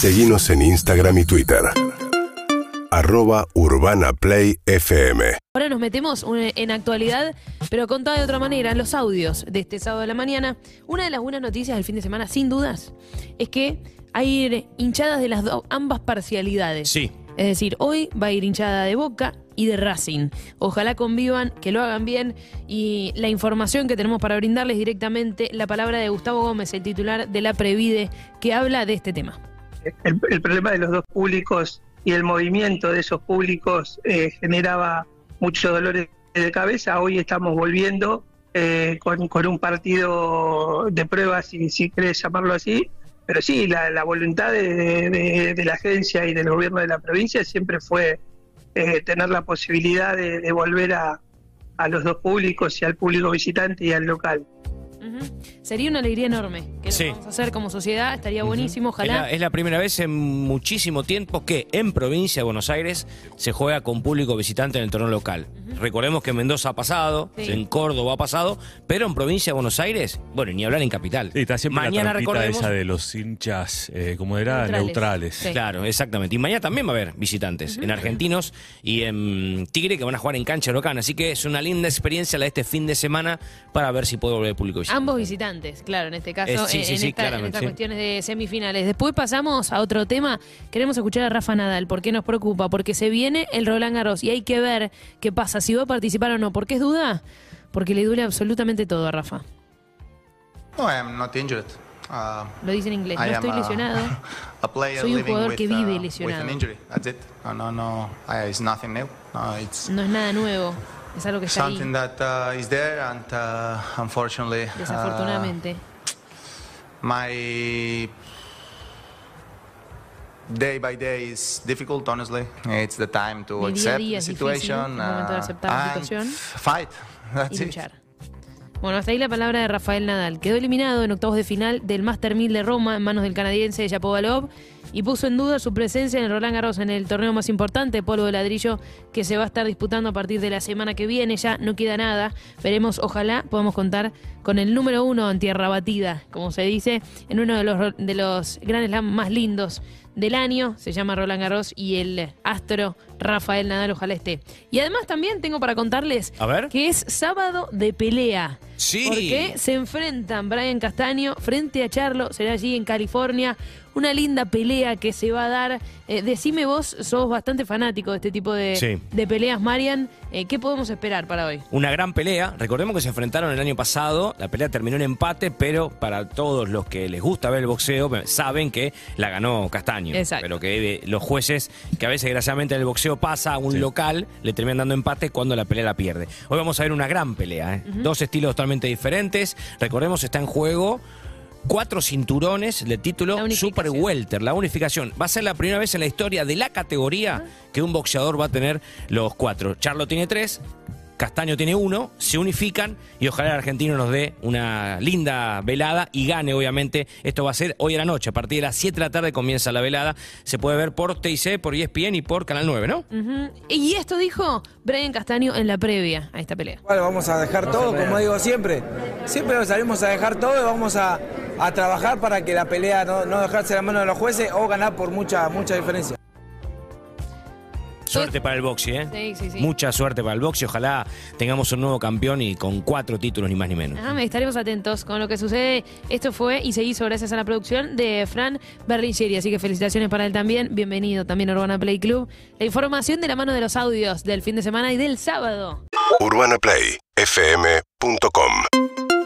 Seguimos en Instagram y Twitter. Arroba Urbana Play FM. Ahora nos metemos en actualidad, pero contada de otra manera, los audios de este sábado de la mañana. Una de las buenas noticias del fin de semana, sin dudas, es que hay hinchadas de las do- ambas parcialidades. Sí. Es decir, hoy va a ir hinchada de Boca y de Racing. Ojalá convivan, que lo hagan bien y la información que tenemos para brindarles directamente, la palabra de Gustavo Gómez, el titular de la Previde, que habla de este tema. El, el problema de los dos públicos y el movimiento de esos públicos eh, generaba muchos dolores de cabeza. Hoy estamos volviendo eh, con, un partido de pruebas, si, si llamarlo así. Pero sí, la, voluntad de la agencia y del gobierno de la provincia siempre fue eh, tener la posibilidad de, de volver a, a los dos públicos y al público visitante y al local. Sería una alegría enorme que Sí. lo vamos a hacer como sociedad, estaría buenísimo, Es ojalá. la, es la primera vez en muchísimo tiempo que en provincia de Buenos Aires se juega con público visitante en el torneo local. Recordemos que en Mendoza ha pasado, Sí. en Córdoba ha pasado, pero en provincia de Buenos Aires, bueno, ni hablar en capital. Sí, está siempre mañana la recordemos. esa de los hinchas, eh, como era, Neutrales. neutrales. Sí. Claro, exactamente. Y mañana también va a haber visitantes en Argentinos y en Tigre que van a jugar en cancha local. Así que es una linda experiencia la de este fin de semana para ver si puede volver el público visitante. Ambos visitantes, claro, en este caso, Eh, sí, en, sí, en sí, esta- en estas sí. cuestiones de semifinales. Después pasamos a otro tema. Queremos escuchar a Rafa Nadal. ¿Por qué nos preocupa? Porque se viene el Roland Garros y hay que ver qué pasa, si va a participar o no. ¿Por qué es duda? Porque le duele absolutamente todo a Rafa. No, I am not injured. Uh, Lo dice en inglés. No I estoy a- lesionado. a Soy un jugador with, que vive uh, lesionado. No, no, no. I, it's nothing new. No, it's No es nada nuevo. Es algo que está ahí. something that uh, is there, and uh, unfortunately, uh, Desafortunadamente. my day by day is difficult. Honestly, it's the time to Mi accept día the difícil, situation el momento de uh, aceptar la and situación. fight. That's y it. luchar. Bueno, hasta ahí la palabra de Rafael Nadal. Quedó eliminado en octavos de final del Master 1000 de Roma en manos del canadiense Yapovalov y puso en duda su presencia en el Roland Garros en el torneo más importante, polvo de ladrillo, que se va a estar disputando a partir de la semana que viene. Ya no queda nada. Veremos, ojalá podamos contar con el número uno en tierra batida, como se dice, en uno de los, de los Grand Slam más lindos del año, se llama Roland Garros y el astro Rafael Nadal, ojalá esté. Y además también tengo para contarles A ver. que es sábado de pelea. Sí. Porque se enfrentan Brian Castaño frente a Charlo, será allí en California. Una linda pelea que se va a dar. Eh, decime vos, sos bastante fanático de este tipo de, Sí. de peleas, Marian. Eh, ¿Qué podemos esperar para hoy? Una gran pelea. Recordemos que se enfrentaron el año pasado. La pelea terminó en empate, pero para todos los que les gusta ver el boxeo, saben que la ganó Castaño. Exacto. Pero que eh, los jueces, que a veces desgraciadamente en el boxeo pasa a un local, le terminan dando empate cuando la pelea la pierde. Hoy vamos a ver una gran pelea. ¿eh? Dos estilos totalmente diferentes. Recordemos, está en juego. Cuatro cinturones de título. Super Welter, la unificación. Va a ser la primera vez en la historia de la categoría que un boxeador va a tener los cuatro. Charlo tiene tres, Castaño tiene uno, se unifican y ojalá el argentino nos dé una linda velada y gane, obviamente. Esto va a ser hoy a la noche, a partir de las 7 de la tarde comienza la velada. Se puede ver por TIC, por ESPN y por Canal 9, ¿no? Y esto dijo Brian Castaño en la previa a esta pelea. Igual vamos a dejar todo, como digo siempre. Siempre salimos a dejar todo y vamos a, a trabajar para que la pelea no, no dejarse la mano de los jueces o ganar por mucha, mucha diferencia. Suerte para el boxeo, ¿eh? Sí, sí, sí. Mucha suerte para el boxeo. Ojalá tengamos un nuevo campeón y con cuatro títulos, ni más ni menos. Ajá, estaremos atentos con lo que sucede. Esto fue y se hizo gracias a la producción de Fran Berlingeri. Así que felicitaciones para él también. Bienvenido también a Urbana Play Club. La información de la mano de los audios del fin de semana y del sábado. UrbanaPlayFM.com